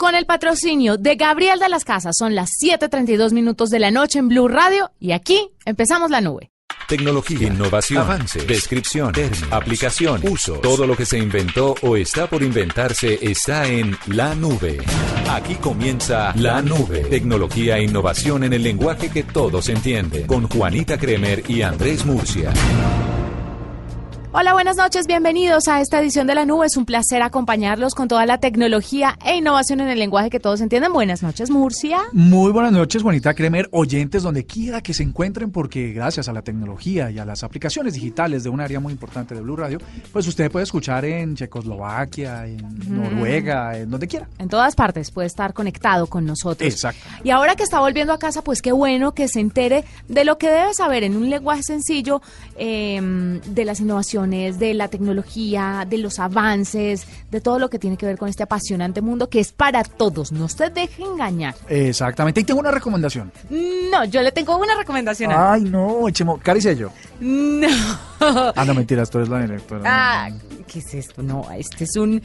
Con el patrocinio de Gabriel de las Casas, son las 7:32 minutos de la noche en Blue Radio y aquí empezamos la nube. Tecnología, innovación, avance, descripción, términos, aplicación, uso. Todo lo que se inventó o está por inventarse está en la nube. Aquí comienza la nube. Tecnología e innovación en el lenguaje que todos entienden. Con Juanita Kremer y Andrés Murcia. Hola, buenas noches, bienvenidos a esta edición de La Nube. Es un placer acompañarlos con toda la tecnología e innovación en el lenguaje que todos entienden. Buenas noches, Murcia. Muy buenas noches, Juanita Kremer, oyentes donde quiera que se encuentren, porque gracias a la tecnología y a las aplicaciones digitales de un área muy importante de Blue Radio, pues usted puede escuchar en Checoslovaquia, en Noruega, en donde quiera. En todas partes puede estar conectado con nosotros. Exacto. Y ahora que está volviendo a casa, pues qué bueno que se entere de lo que debe saber en un lenguaje sencillo eh, de las innovaciones de la tecnología, de los avances, de todo lo que tiene que ver con este apasionante mundo que es para todos. No se deje engañar. Exactamente. Y tengo una recomendación. No, yo le tengo una recomendación. Ay, no, echemos. Cari yo. No. Ah, no, mentiras, tú eres la directora. Ah, ¿qué es esto? No, este es un...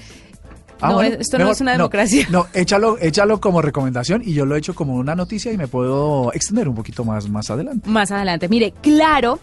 Ah, no, esto no es una democracia. No, échalo, échalo como recomendación y yo lo he hecho como una noticia y me puedo extender un poquito más, más adelante. Más adelante. Mire, claro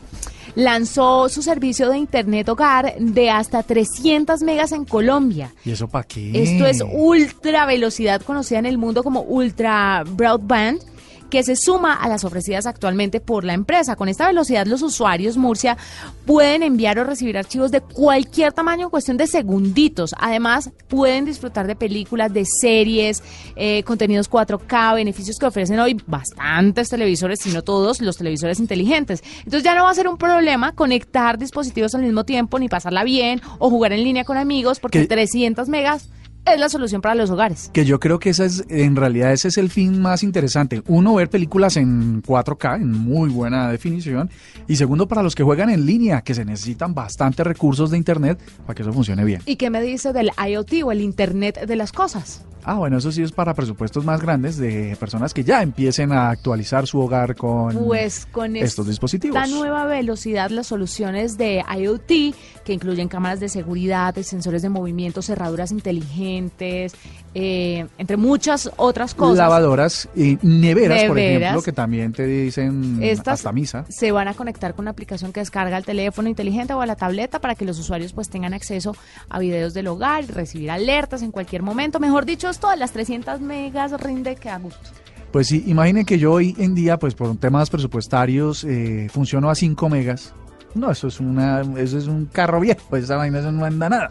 lanzó su servicio de Internet hogar de hasta 300 megas en Colombia. ¿Y eso para qué? Esto es ultra velocidad conocida en el mundo como ultra broadband que se suma a las ofrecidas actualmente por la empresa. Con esta velocidad los usuarios Murcia pueden enviar o recibir archivos de cualquier tamaño en cuestión de segunditos. Además, pueden disfrutar de películas, de series, eh, contenidos 4K, beneficios que ofrecen hoy bastantes televisores, si no todos los televisores inteligentes. Entonces ya no va a ser un problema conectar dispositivos al mismo tiempo, ni pasarla bien o jugar en línea con amigos, porque 300 megas es la solución para los hogares. Que yo creo que esa es, en realidad ese es el fin más interesante. Uno, ver películas en 4K, en muy buena definición. Y segundo, para los que juegan en línea, que se necesitan bastantes recursos de Internet para que eso funcione bien. ¿Y qué me dice del IoT o el Internet de las cosas? Ah, bueno, eso sí es para presupuestos más grandes de personas que ya empiecen a actualizar su hogar con, pues con estos dispositivos. La nueva velocidad, las soluciones de IoT, que incluyen cámaras de seguridad, sensores de movimiento, cerraduras inteligentes, eh, entre muchas otras cosas. Lavadoras y neveras, por ejemplo, que también te dicen Estas hasta misa. Se van a conectar con una aplicación que descarga al teléfono inteligente o a la tableta para que los usuarios pues tengan acceso a videos del hogar recibir alertas en cualquier momento. Mejor dicho, esto de las 300 megas rinde que a gusto. Pues sí, imaginen que yo hoy en día, pues por temas presupuestarios, eh, funciono a 5 megas. No, eso es una, eso es un carro viejo, esa vaina no anda nada.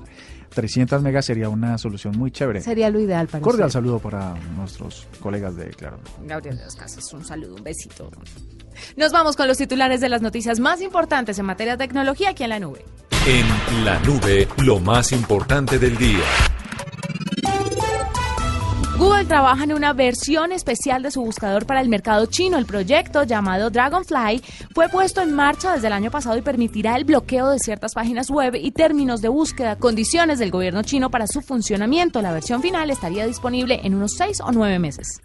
300 megas sería una solución muy chévere. Sería lo ideal para Cordial saludo para nuestros colegas de Claro. Gabriel de las Casas, un saludo, un besito. Nos vamos con los titulares de las noticias más importantes en materia de tecnología aquí en la nube. En la nube, lo más importante del día. Google trabaja en una versión especial de su buscador para el mercado chino. El proyecto llamado Dragonfly fue puesto en marcha desde el año pasado y permitirá el bloqueo de ciertas páginas web y términos de búsqueda, condiciones del gobierno chino para su funcionamiento. La versión final estaría disponible en unos seis o nueve meses.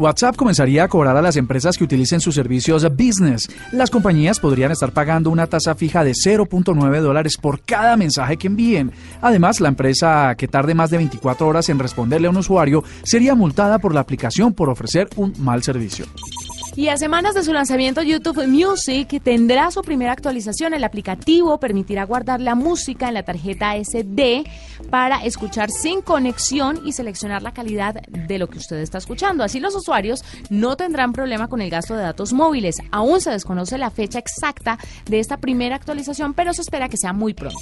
WhatsApp comenzaría a cobrar a las empresas que utilicen sus servicios business. Las compañías podrían estar pagando una tasa fija de 0.9 dólares por cada mensaje que envíen. Además, la empresa que tarde más de 24 horas en responderle a un usuario sería multada por la aplicación por ofrecer un mal servicio. Y a semanas de su lanzamiento, YouTube Music tendrá su primera actualización. El aplicativo permitirá guardar la música en la tarjeta SD para escuchar sin conexión y seleccionar la calidad de lo que usted está escuchando. Así los usuarios no tendrán problema con el gasto de datos móviles. Aún se desconoce la fecha exacta de esta primera actualización, pero se espera que sea muy pronto.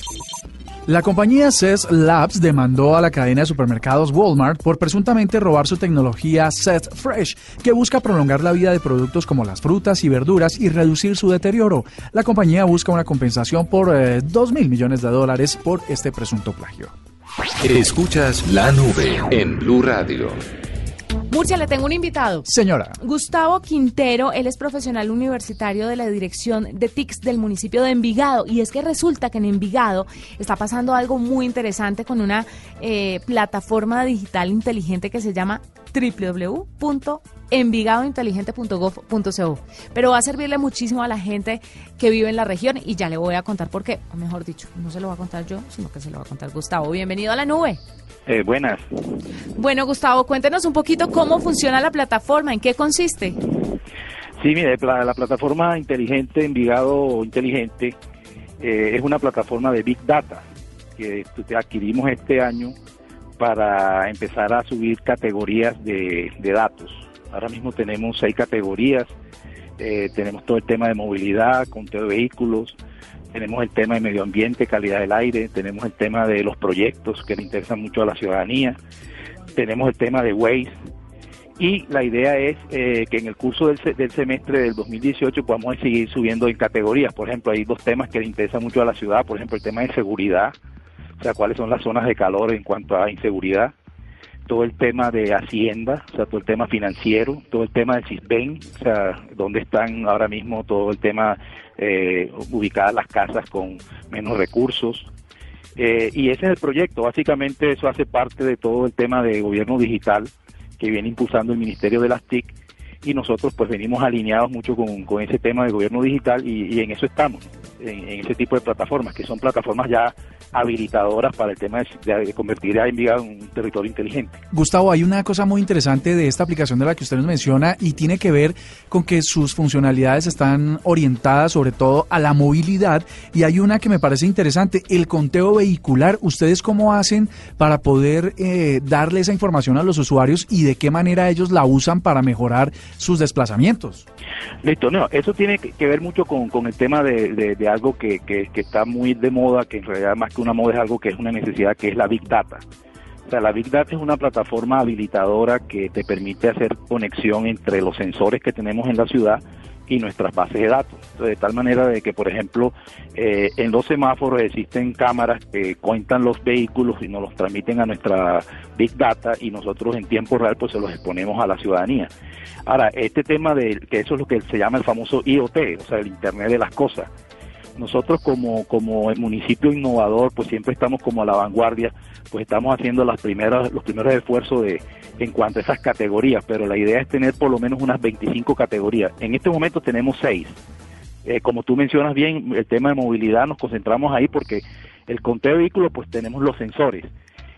La compañía CES Labs demandó a la cadena de supermercados Walmart por presuntamente robar su tecnología Set Fresh, que busca prolongar la vida de productos como las frutas y verduras y reducir su deterioro. La compañía busca una compensación por 2 eh, mil millones de dólares por este presunto plagio. Escuchas la nube en Blue Radio. Murcia, le tengo un invitado. Señora. Gustavo Quintero, él es profesional universitario de la Dirección de TICS del municipio de Envigado. Y es que resulta que en Envigado está pasando algo muy interesante con una eh, plataforma digital inteligente que se llama www.envigadointeligente.gov.co. Pero va a servirle muchísimo a la gente que vive en la región y ya le voy a contar por qué. O mejor dicho, no se lo va a contar yo, sino que se lo va a contar Gustavo. Bienvenido a la nube. Eh, buenas. Bueno, Gustavo, cuéntenos un poquito cómo funciona la plataforma, en qué consiste. Sí, mire, la, plataforma inteligente Envigado Inteligente eh, es una plataforma de Big Data que adquirimos este año para empezar a subir categorías de, datos. Ahora mismo tenemos seis categorías. Eh, tenemos todo el tema de movilidad, conteo de vehículos, tenemos el tema de medio ambiente, calidad del aire, tenemos el tema de los proyectos que le interesan mucho a la ciudadanía, tenemos el tema de Waze, y la idea es eh, que en el curso del, del, semestre del 2018 podamos seguir subiendo en categorías. Por ejemplo, hay dos temas que le interesan mucho a la ciudad, por ejemplo, el tema de seguridad, o sea, cuáles son las zonas de calor en cuanto a inseguridad, todo el tema de hacienda, o sea, todo el tema financiero, todo el tema del CISBEN, o sea, dónde están ahora mismo todo el tema eh, ubicadas las casas con menos recursos. Eh, y ese es el proyecto, básicamente eso hace parte de todo el tema de gobierno digital que viene impulsando el Ministerio de las TIC y nosotros pues venimos alineados mucho con, con ese tema de gobierno digital y, en eso estamos, en, ese tipo de plataformas, que son plataformas ya habilitadoras para el tema de, convertir a Envigado en un territorio inteligente. Gustavo, hay una cosa muy interesante de esta aplicación de la que usted nos menciona y tiene que ver con que sus funcionalidades están orientadas sobre todo a la movilidad y hay una que me parece interesante, el conteo vehicular. ¿Ustedes cómo hacen para poder eh, darle esa información a los usuarios y de qué manera ellos la usan para mejorar sus desplazamientos? Listo, no, eso tiene que ver mucho con, con el tema de, de, algo que, que, que, está muy de moda, que en realidad más que una moda es algo que es una necesidad, que es la Big Data. O sea, la Big Data es una plataforma habilitadora que te permite hacer conexión entre los sensores que tenemos en la ciudad y nuestras bases de datos. de tal manera de que, por ejemplo, eh, en los semáforos existen cámaras que cuentan los vehículos y nos los transmiten a nuestra Big Data y nosotros en tiempo real pues se los exponemos a la ciudadanía. Ahora, este tema de que eso es lo que se llama el famoso IoT, o sea, el Internet de las Cosas. Nosotros como, como municipio innovador, pues siempre estamos como a la vanguardia, pues estamos haciendo las primeras, los primeros esfuerzos de, en cuanto a esas categorías, pero la idea es tener por lo menos unas 25 categorías. En este momento tenemos seis. Eh, como tú mencionas bien, el tema de movilidad nos concentramos ahí porque el conteo de vehículos, pues tenemos los sensores.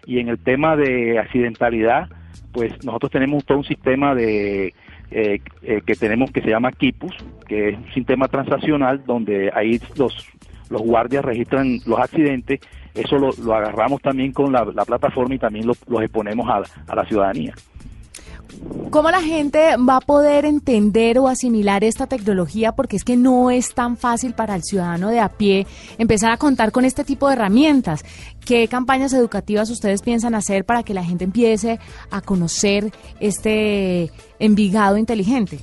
Y en el tema de accidentalidad, pues nosotros tenemos todo un sistema de eh, eh, que tenemos que se llama Kipus, que es un sistema transaccional donde ahí los, los guardias registran los accidentes, eso lo, lo agarramos también con la, plataforma y también los exponemos a, a la ciudadanía. ¿Cómo la gente va a poder entender o asimilar esta tecnología? Porque es que no es tan fácil para el ciudadano de a pie empezar a contar con este tipo de herramientas. ¿Qué campañas educativas ustedes piensan hacer para que la gente empiece a conocer este Envigado inteligente?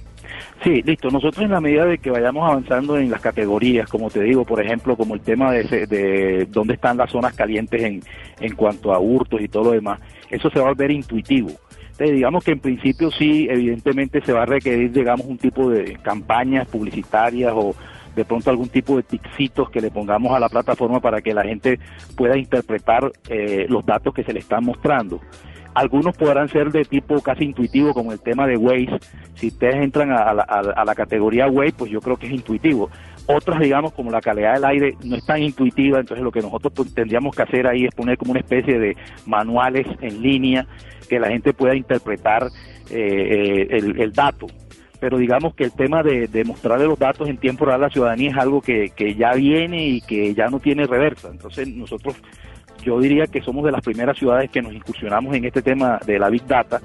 Sí, listo. Nosotros en la medida de que vayamos avanzando en las categorías, como te digo, por ejemplo, como el tema de, de dónde están las zonas calientes en, en cuanto a hurtos y todo lo demás, eso se va a volver intuitivo digamos que en principio sí, evidentemente se va a requerir, digamos, un tipo de campañas publicitarias o de pronto algún tipo de tixitos que le pongamos a la plataforma para que la gente pueda interpretar eh, los datos que se le están mostrando. Algunos podrán ser de tipo casi intuitivo, como el tema de Waze. Si ustedes entran a la, a la categoría Waze, pues yo creo que es intuitivo. Otras, digamos, como la calidad del aire, no es tan intuitiva, entonces lo que nosotros tendríamos que hacer ahí es poner como una especie de manuales en línea que la gente pueda interpretar eh, eh, el, dato. Pero digamos que el tema de, de, mostrarle los datos en tiempo real a la ciudadanía es algo que, que ya viene y que ya no tiene reversa. Entonces nosotros, yo diría que somos de las primeras ciudades que nos incursionamos en este tema de la Big Data.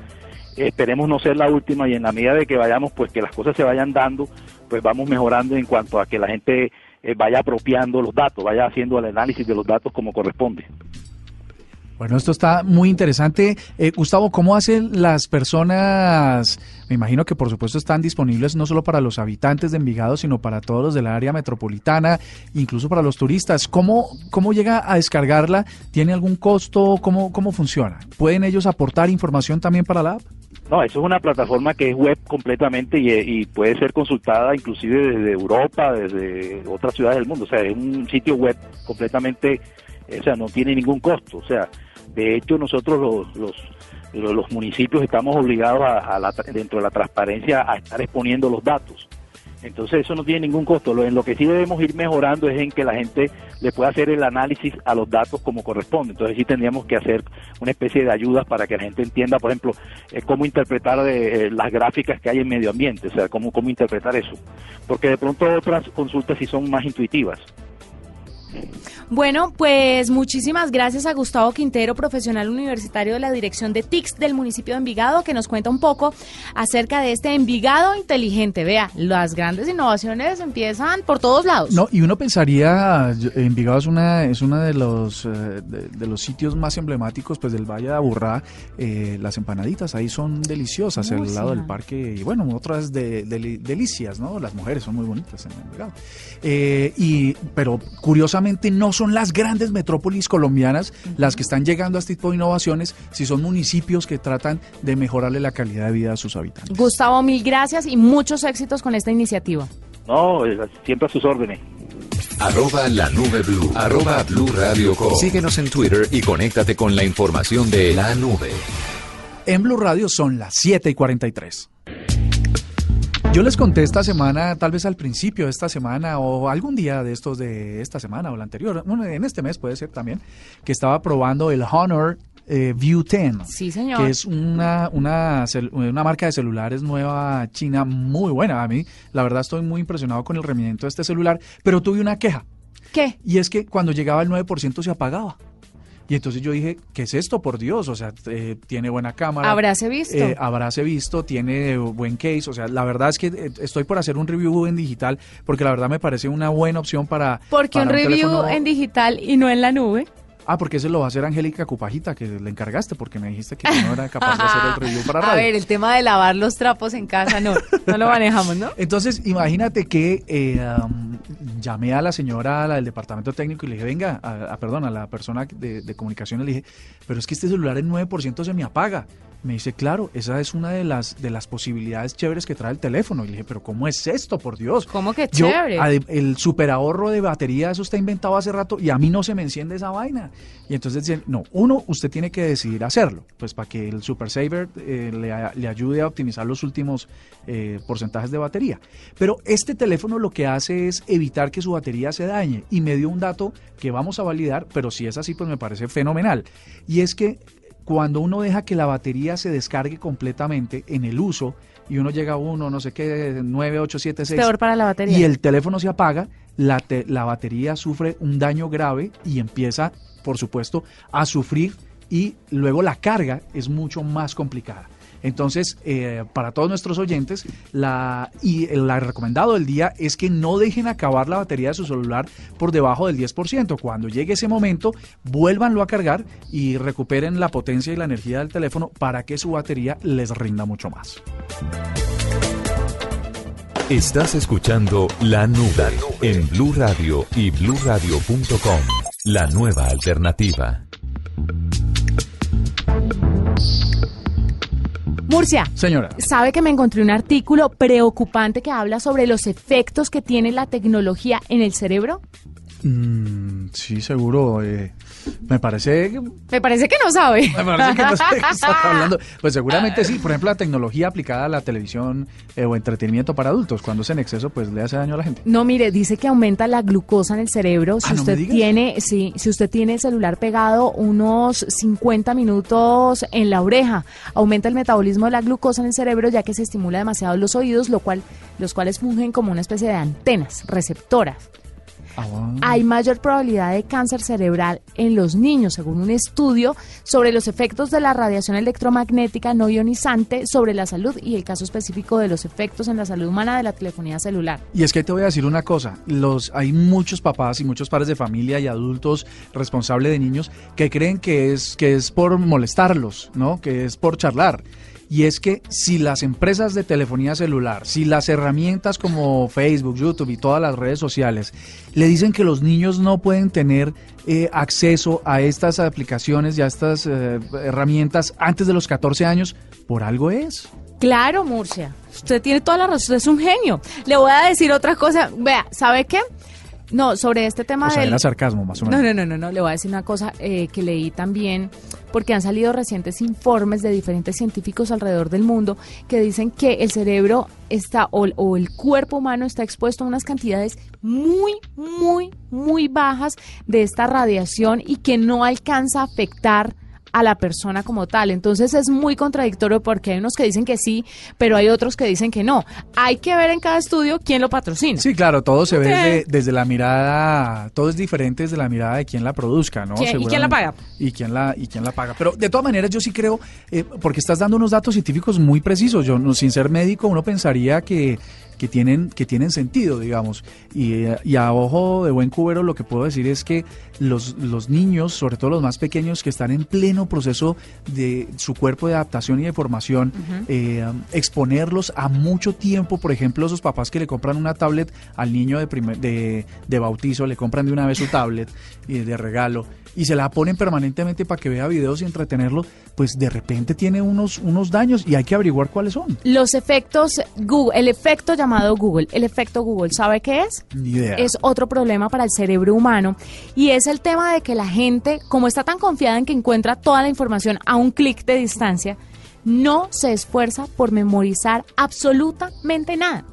Esperemos no ser la última y en la medida de que vayamos, pues que las cosas se vayan dando, pues vamos mejorando en cuanto a que la gente eh, vaya apropiando los datos, vaya haciendo el análisis de los datos como corresponde. Bueno, esto está muy interesante. Eh, Gustavo, ¿cómo hacen las personas? Me imagino que por supuesto están disponibles no solo para los habitantes de Envigado, sino para todos los del área metropolitana, incluso para los turistas. ¿Cómo, cómo llega a descargarla? ¿Tiene algún costo? ¿Cómo, ¿Cómo funciona? ¿Pueden ellos aportar información también para la app? No, eso es una plataforma que es web completamente y, y, puede ser consultada inclusive desde Europa, desde otras ciudades del mundo. O sea, es un sitio web completamente, o sea, no tiene ningún costo. O sea, de hecho, nosotros los, los, los municipios estamos obligados a, dentro de la transparencia a estar exponiendo los datos. Entonces eso no tiene ningún costo. Lo, en lo que sí debemos ir mejorando es en que la gente le pueda hacer el análisis a los datos como corresponde. Entonces sí tendríamos que hacer una especie de ayudas para que la gente entienda, por ejemplo, eh, cómo interpretar eh, las gráficas que hay en medio ambiente, o sea, cómo, cómo interpretar eso. Porque de pronto otras consultas sí son más intuitivas. Bueno, pues muchísimas gracias a Gustavo Quintero, profesional universitario de la Dirección de TICS del municipio de Envigado, que nos cuenta un poco acerca de este Envigado inteligente. Vea, las grandes innovaciones empiezan por todos lados. No, y uno pensaría, Envigado es una es uno de los eh, de, los sitios más emblemáticos pues del Valle de Aburrá. Eh, las empanaditas ahí son deliciosas al lado del parque y bueno, otras de, delicias, ¿no? Las mujeres son muy bonitas en Envigado. Eh, y pero curiosamente no son las grandes metrópolis colombianas las que están llegando a este tipo de innovaciones, si son municipios que tratan de mejorarle la calidad de vida a sus habitantes. Gustavo, mil gracias y muchos éxitos con esta iniciativa. No, siempre a sus órdenes. Arroba la nube blue. Arroba blue radio Síguenos en Twitter y conéctate con la información de la nube. En Blue Radio son las 7 y 43. Yo les conté esta semana, tal vez al principio de esta semana o algún día de estos de esta semana o la anterior, bueno, en este mes puede ser también, que estaba probando el Honor eh, View 10. Sí, señor. Que es una, una, una marca de celulares nueva china muy buena. A mí, la verdad, estoy muy impresionado con el rendimiento de este celular, pero tuve una queja. ¿Qué? Y es que cuando llegaba el 9% se apagaba. Y entonces yo dije, ¿qué es esto, por Dios? O sea, eh, tiene buena cámara. Habráse visto. Eh, habráse visto, tiene buen case. O sea, la verdad es que eh, estoy por hacer un review en digital porque la verdad me parece una buena opción para... Porque un review en digital y no en la nube. Ah, porque ese lo va a hacer Angélica Cupajita, que le encargaste, porque me dijiste que no era capaz de hacer el review para radio. A ver, el tema de lavar los trapos en casa, no, no lo manejamos, ¿no? Entonces, imagínate que eh, llamé a la señora del departamento técnico y le dije, venga, a, perdón, a la persona de, de comunicación, le dije, pero es que este celular en 9% se me apaga. Me dice, claro, esa es una de las, de las posibilidades chéveres que trae el teléfono. Y le dije, pero ¿cómo es esto, por Dios? ¿Cómo que chévere? el super ahorro de batería, eso está inventado hace rato y a mí no se me enciende esa vaina. Y entonces dicen, no, uno, usted tiene que decidir hacerlo, pues para que el Super Saver eh, le, ayude a optimizar los últimos eh, porcentajes de batería. Pero este teléfono lo que hace es evitar que su batería se dañe y me dio un dato que vamos a validar, pero si es así, pues me parece fenomenal. Y es que cuando uno deja que la batería se descargue completamente en el uso y uno llega a uno, no sé qué, 9, 8, 7, 6. Peor para la batería. Y el teléfono se apaga, la, la batería sufre un daño grave y empieza, por supuesto, a sufrir y luego la carga es mucho más complicada. Entonces, eh, para todos nuestros oyentes, la, y el recomendado del día es que no dejen acabar la batería de su celular por debajo del 10%. Cuando llegue ese momento, vuélvanlo a cargar y recuperen la potencia y la energía del teléfono para que su batería les rinda mucho más. Estás escuchando La Nube en Blue Radio y bluradio.com. La nueva alternativa. Murcia. Señora. ¿Sabe que me encontré un artículo preocupante que habla sobre los efectos que tiene la tecnología en el cerebro? Mm, sí, seguro. Eh, me parece. Me parece que no sabe. Me parece que no está hablando. Pues seguramente sí. Por ejemplo, la tecnología aplicada a la televisión eh, o entretenimiento para adultos, cuando es en exceso, pues le hace daño a la gente. No, mire, dice que aumenta la glucosa en el cerebro. Si ah, usted tiene, sí, si usted tiene el celular pegado unos 50 minutos en la oreja, aumenta el metabolismo de la glucosa en el cerebro, ya que se estimula demasiado los oídos, lo cual, los cuales fungen como una especie de antenas receptoras. Ah, hay mayor probabilidad de cáncer cerebral en los niños, según un estudio sobre los efectos de la radiación electromagnética no ionizante sobre la salud y el caso específico de los efectos en la salud humana de la telefonía celular. Y es que te voy a decir una cosa, los hay muchos papás y muchos padres de familia y adultos responsables de niños que creen que es que es por molestarlos, ¿no? Que es por charlar y es que si las empresas de telefonía celular, si las herramientas como Facebook, YouTube y todas las redes sociales le dicen que los niños no pueden tener eh, acceso a estas aplicaciones y a estas eh, herramientas antes de los 14 años, por algo es. Claro, Murcia. Usted tiene toda la razón, es un genio. Le voy a decir otra cosa. Vea, ¿sabe qué? No, sobre este tema O sea, del... era sarcasmo, más o No, menos. no, no, no, no, le voy a decir una cosa eh, que leí también, porque han salido recientes informes de diferentes científicos alrededor del mundo que dicen que el cerebro está, o, o el cuerpo humano está expuesto a unas cantidades muy, muy, muy bajas de esta radiación y que no alcanza a afectar a la persona como tal. Entonces es muy contradictorio porque hay unos que dicen que sí, pero hay otros que dicen que no. Hay que ver en cada estudio quién lo patrocina. Sí, claro, todo se ve desde, desde la mirada, todo es diferente desde la mirada de quien la produzca, ¿no? ¿Quién- y quién la paga? Y quién la, y quién la paga. Pero de todas maneras yo sí creo, eh, porque estás dando unos datos científicos muy precisos. Yo, no, sin ser médico, uno pensaría que, que, tienen, que tienen sentido, digamos. Y, y a ojo de buen cubero lo que puedo decir es que los, los niños, sobre todo los más pequeños, que están en pleno proceso de su cuerpo de adaptación y de formación, eh, exponerlos a mucho tiempo, por ejemplo, esos papás que le compran una tablet al niño de, primer- de, de bautizo, le compran de una vez su tablet y de regalo y se la ponen permanentemente para que vea videos y entretenerlo, pues de repente tiene unos, unos daños y hay que averiguar cuáles son. Los efectos Google, el efecto llamado Google, el efecto Google, ¿sabe qué es? Es otro problema para el cerebro humano y es el tema de que la gente, como está tan confiada en que encuentra toda la información a un clic de distancia, no se esfuerza por memorizar absolutamente nada.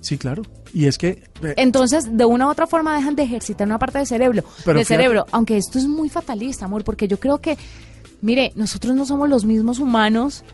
Sí, claro. Y es que... eh, Entonces, de una u otra forma dejan de ejercitar una parte del cerebro, Pero del fíjate- cerebro, aunque esto es muy fatalista, amor, porque yo creo que, mire, nosotros no somos los mismos humanos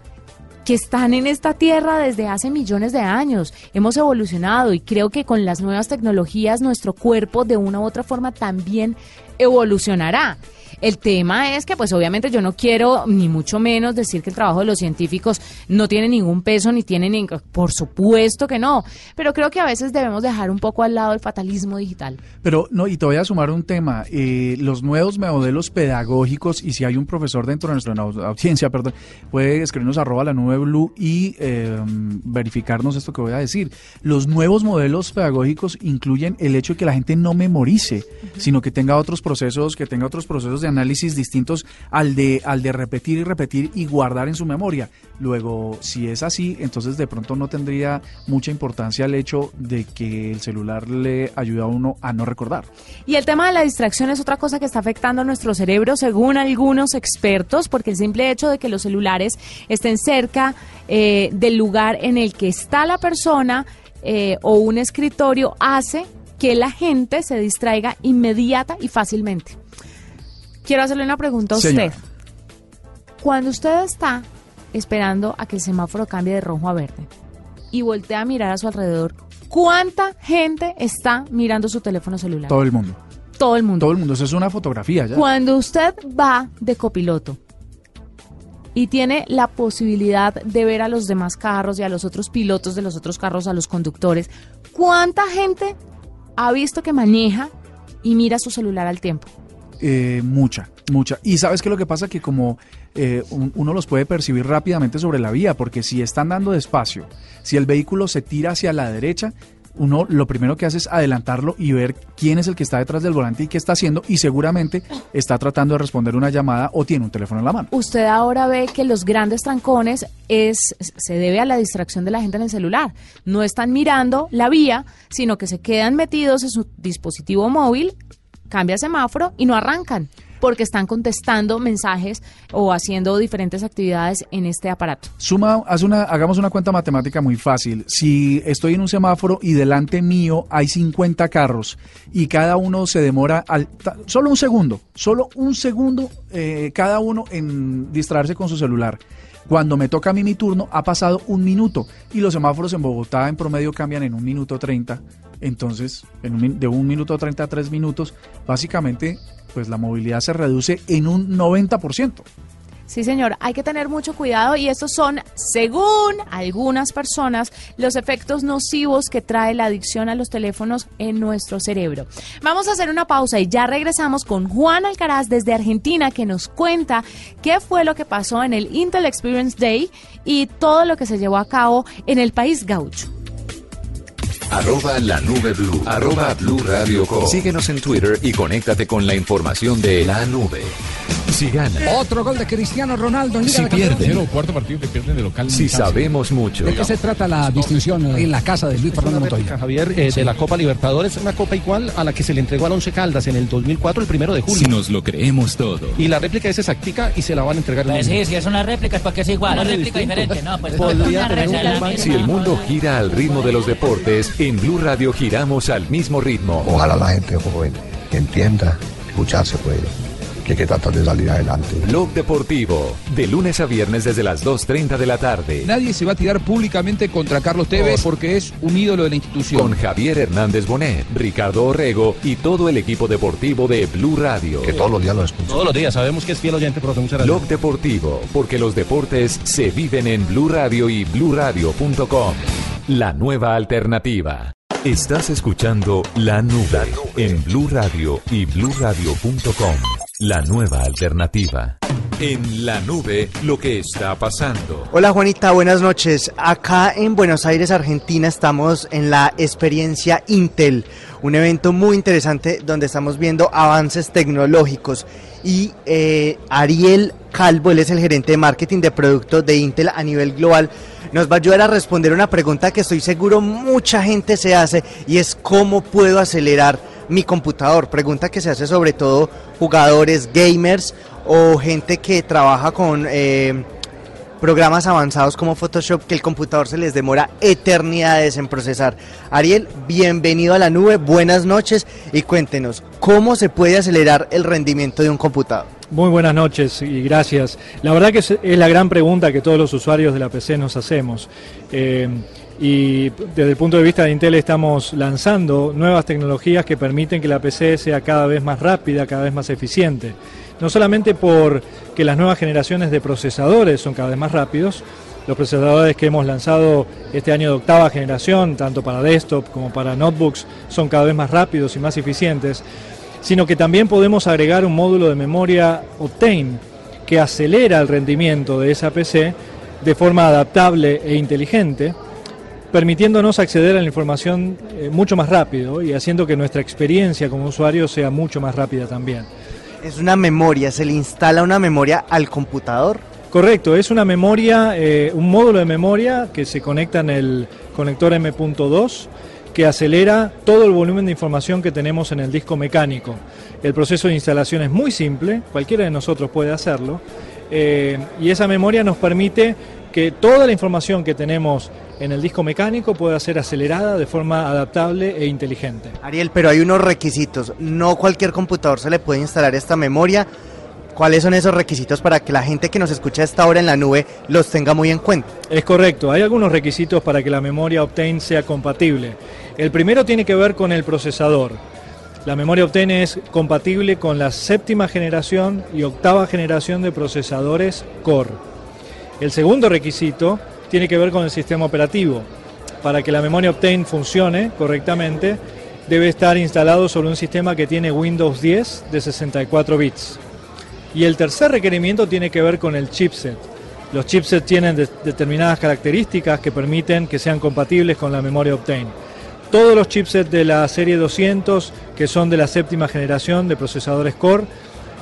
que están en esta tierra desde hace millones de años. Hemos evolucionado y creo que con las nuevas tecnologías nuestro cuerpo de una u otra forma también evolucionará. El tema es que, pues obviamente yo no quiero ni mucho menos decir que el trabajo de los científicos no tiene ningún peso ni tiene ni... Por supuesto que no, pero creo que a veces debemos dejar un poco al lado el fatalismo digital. Pero no, y te voy a sumar un tema. eh, los nuevos modelos pedagógicos, y si hay un profesor dentro de nuestra au- audiencia, perdón, puede escribirnos arroba la nube blue y eh, verificarnos esto que voy a decir. Los nuevos modelos pedagógicos incluyen el hecho de que la gente no memorice, sino que tenga otros procesos, que tenga otros procesos de análisis distintos al de, al de repetir y repetir y guardar en su memoria. Luego, si es así, entonces de pronto no tendría mucha importancia el hecho de que el celular le ayuda a uno a no recordar. Y el tema de la distracción es otra cosa que está afectando a nuestro cerebro, según algunos expertos, porque el simple hecho de que los celulares estén cerca eh, del lugar en el que está la persona eh, o un escritorio hace que la gente se distraiga inmediata y fácilmente. Quiero hacerle una pregunta a usted. Señora. Cuando usted está esperando a que el semáforo cambie de rojo a verde y voltea a mirar a su alrededor, ¿cuánta gente está mirando su teléfono celular? Todo el mundo. Todo el mundo. Todo el mundo. Eso es una fotografía ya. Cuando usted va de copiloto y tiene la posibilidad de ver a los demás carros y a los otros pilotos de los otros carros, a los conductores, ¿cuánta gente ha visto que maneja y mira su celular al tiempo? Eh, mucha, mucha. Y sabes que lo que pasa que como eh, un- uno los puede percibir rápidamente sobre la vía, porque si están dando despacio, si el vehículo se tira hacia la derecha, uno lo primero que hace es adelantarlo y ver quién es el que está detrás del volante y qué está haciendo y seguramente está tratando de responder una llamada o tiene un teléfono en la mano. Usted ahora ve que los grandes trancones es se debe a la distracción de la gente en el celular. No están mirando la vía, sino que se quedan metidos en su dispositivo móvil, cambia semáforo y no arrancan porque están contestando mensajes o haciendo diferentes actividades en este aparato. Suma, haz una, hagamos una cuenta matemática muy fácil. Si estoy en un semáforo y delante mío hay 50 carros y cada uno se demora al, solo un segundo, solo un segundo eh, cada uno en distraerse con su celular. Cuando me toca a mí mi turno, ha pasado un minuto y los semáforos en Bogotá en promedio cambian en un minuto 30. Entonces, en un de un minuto 30 a tres minutos, básicamente, pues la movilidad se reduce en un 90%. Sí, señor, hay que tener mucho cuidado y estos son, según algunas personas, los efectos nocivos que trae la adicción a los teléfonos en nuestro cerebro. Vamos a hacer una pausa y ya regresamos con Juan Alcaraz desde Argentina que nos cuenta qué fue lo que pasó en el Intel Experience Day y todo lo que se llevó a cabo en el país gaucho. Arroba la nube blue. Arroba blue radio com. Síguenos en Twitter y conéctate con la información de la nube. Si gana. Otro gol de Cristiano Ronaldo en Liga Si de pierde. Campeones. cuarto partido que pierden de local. Si sabemos mucho. ¿De qué se trata la distinción en la casa de Luis Fernando Montoya? Javier, eh, de la Copa Libertadores, una copa igual a la que se le entregó al Once Caldas en el 2004, el primero de julio. Si nos lo creemos todo. Y la réplica es exactica y se la van a entregar Pues sí, si es una réplica es porque es igual. Una réplica diferente, no, pues Podría una tener un. Si el mundo gira al ritmo de los deportes, en Blue Radio giramos al mismo ritmo. Ojalá la gente joven entienda, escucharse puede, que hay que tratar de salir adelante. Blog Deportivo, de lunes a viernes desde las 2.30 de la tarde. Nadie se va a tirar públicamente contra Carlos Tevez porque es un ídolo de la institución. Con Javier Hernández Bonet, Ricardo Orrego y todo el equipo deportivo de Blue Radio. Que todos los días lo escuchen. Todos los días sabemos que es fiel oyente, pero. Blog Deportivo, porque los deportes se viven en Blue Radio y bluradio.com. La nueva alternativa. Estás escuchando La Nube en Blue Radio y bluradio.com. La nueva alternativa. En La Nube, lo que está pasando. Hola Juanita, buenas noches. Acá en Buenos Aires, Argentina, estamos en la experiencia Intel, un evento muy interesante donde estamos viendo avances tecnológicos. Y eh, Ariel Calvo, él es el gerente de marketing de productos de Intel a nivel global, nos va a ayudar a responder una pregunta que estoy seguro mucha gente se hace y es cómo puedo acelerar mi computador. Pregunta que se hace sobre todo jugadores, gamers o gente que trabaja con eh, programas avanzados como Photoshop que el computador se les demora eternidades en procesar. Ariel, bienvenido a la nube, buenas noches y cuéntenos, ¿cómo se puede acelerar el rendimiento de un computador? Muy buenas noches y gracias. La verdad que es, la gran pregunta que todos los usuarios de la PC nos hacemos. Eh, y desde el punto de vista de Intel estamos lanzando nuevas tecnologías que permiten que la PC sea cada vez más rápida, cada vez más eficiente. No solamente por que las nuevas generaciones de procesadores son cada vez más rápidos, los procesadores que hemos lanzado este año de octava generación, tanto para desktop como para notebooks, son cada vez más rápidos y más eficientes, sino que también podemos agregar un módulo de memoria Optane que acelera el rendimiento de esa PC de forma adaptable e inteligente, permitiéndonos acceder a la información eh, mucho más rápido y haciendo que nuestra experiencia como usuario sea mucho más rápida también. Es una memoria, se le instala una memoria al computador. Correcto, es una memoria, eh, un módulo de memoria que se conecta en el conector M.2 que acelera todo el volumen de información que tenemos en el disco mecánico. El proceso de instalación es muy simple, cualquiera de nosotros puede hacerlo, eh, y esa memoria nos permite que toda la información que tenemos en el disco mecánico pueda ser acelerada de forma adaptable e inteligente. Ariel, pero hay unos requisitos. No cualquier computador se le puede instalar esta memoria. ¿Cuáles son esos requisitos para que la gente que nos escucha a esta hora en la nube los tenga muy en cuenta? Es correcto, hay algunos requisitos para que la memoria Optane sea compatible. El primero tiene que ver con el procesador. La memoria Optane es compatible con la séptima generación y octava generación de procesadores Core. El segundo requisito tiene que ver con el sistema operativo. Para que la memoria Optane funcione correctamente, debe estar instalado sobre un sistema que tiene Windows 10 de 64 bits. Y el tercer requerimiento tiene que ver con el chipset. Los chipsets tienen de- determinadas características que permiten que sean compatibles con la memoria Optane. Todos los chipsets de la serie 200, que son de la séptima generación de procesadores Core,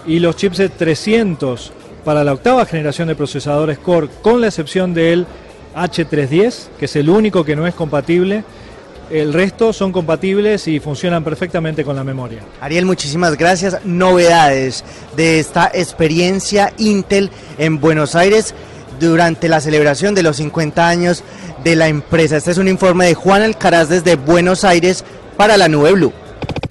y los chipsets 300 para la octava generación de procesadores Core, con la excepción del H310, que es el único que no es compatible. El resto son compatibles y funcionan perfectamente con la memoria. Ariel, muchísimas gracias. Novedades de esta experiencia Intel en Buenos Aires durante la celebración de los 50 años de la empresa. Este es un informe de Juan Alcaraz desde Buenos Aires para la Nube Blue.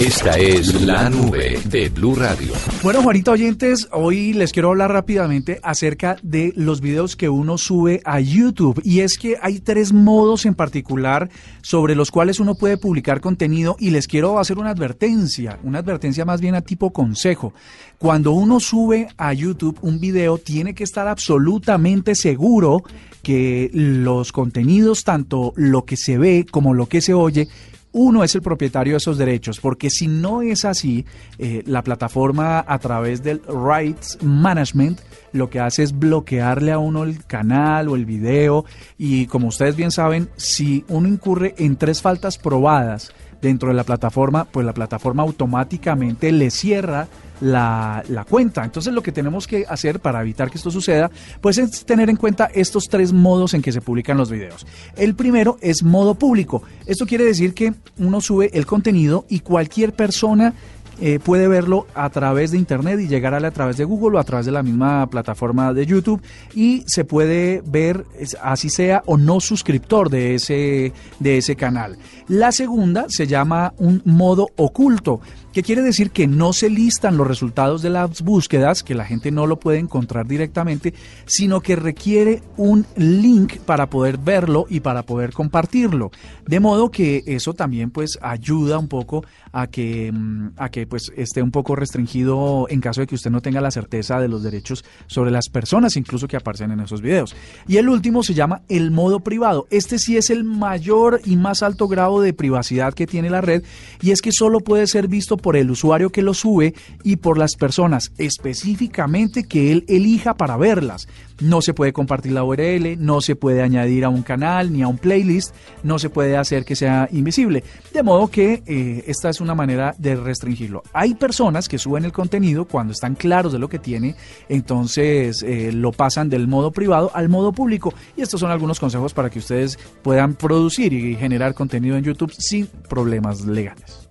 Esta es la nube de Blue Radio. Bueno, Juanita oyentes, hoy les quiero hablar rápidamente acerca de los videos que uno sube a YouTube. Y es que hay tres modos en particular sobre los cuales uno puede publicar contenido y les quiero hacer una advertencia, una advertencia más bien a tipo consejo. Cuando uno sube a YouTube un video, tiene que estar absolutamente seguro que los contenidos, tanto lo que se ve como lo que se oye, uno es el propietario de esos derechos, porque si no es así, eh, la plataforma a través del Rights Management lo que hace es bloquearle a uno el canal o el video. Y como ustedes bien saben, si uno incurre en tres faltas probadas dentro de la plataforma, pues la plataforma automáticamente le cierra la, cuenta. Entonces lo que tenemos que hacer para evitar que esto suceda, pues es tener en cuenta estos tres modos en que se publican los videos. El primero es modo público. Esto quiere decir que uno sube el contenido y cualquier persona eh, puede verlo a través de internet y llegar a a través de Google o a través de la misma plataforma de YouTube y se puede ver así sea o no suscriptor de ese, de ese canal. La segunda se llama un modo oculto que quiere decir que no se listan los resultados de las búsquedas, que la gente no lo puede encontrar directamente, sino que requiere un link para poder verlo y para poder compartirlo. De modo que eso también pues ayuda un poco a que, mm, a que pues esté un poco restringido en caso de que usted no tenga la certeza de los derechos sobre las personas incluso que aparecen en esos videos. Y el último se llama el modo privado. Este sí es el mayor y más alto grado de privacidad que tiene la red y es que solo puede ser visto por el usuario que lo sube y por las personas específicamente que él elija para verlas. No se puede compartir la URL, no se puede añadir a un canal ni a un playlist, no se puede hacer que sea invisible. De modo que eh, esta es una manera de restringirlo. Hay personas que suben el contenido cuando están claros de lo que tiene, entonces eh, lo pasan del modo privado al modo público. Y estos son algunos consejos para que ustedes puedan producir y generar contenido en YouTube sin problemas legales.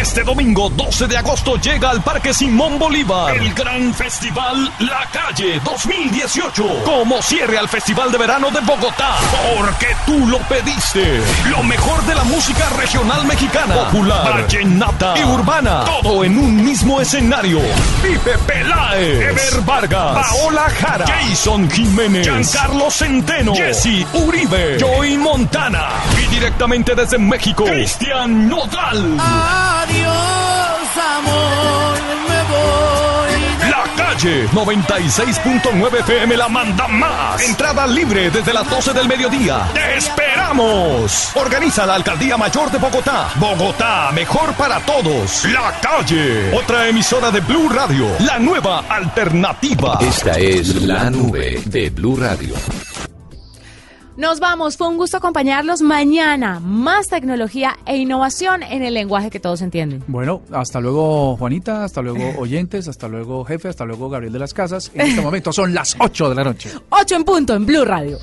Este domingo 12 de agosto llega al Parque Simón Bolívar el gran festival La Calle 2018 como cierre al Festival de Verano de Bogotá porque tú lo pediste. Lo mejor de la música regional mexicana, popular, vallenata y urbana, todo en un mismo escenario. Pipe Peláez, Ever Vargas, Paola Jara, Jason Jiménez, Giancarlo Centeno, Jesse Uribe, Joey Montana y directamente desde México, Cristian Nodal. Adiós, amor, me voy. La calle 96.9 FM la manda más. Entrada libre desde las 12 del mediodía. ¡Te esperamos! Organiza la Alcaldía Mayor de Bogotá. Bogotá, mejor para todos. La calle. Otra emisora de Blue Radio. La nueva alternativa. Esta es la nube de Blue Radio. Nos vamos, fue un gusto acompañarlos mañana. Más tecnología e innovación en el lenguaje que todos entienden. Bueno, hasta luego Juanita, hasta luego oyentes, hasta luego jefe, hasta luego Gabriel de las Casas. En este momento son las 8 de la noche. 8 en punto en Blue Radio.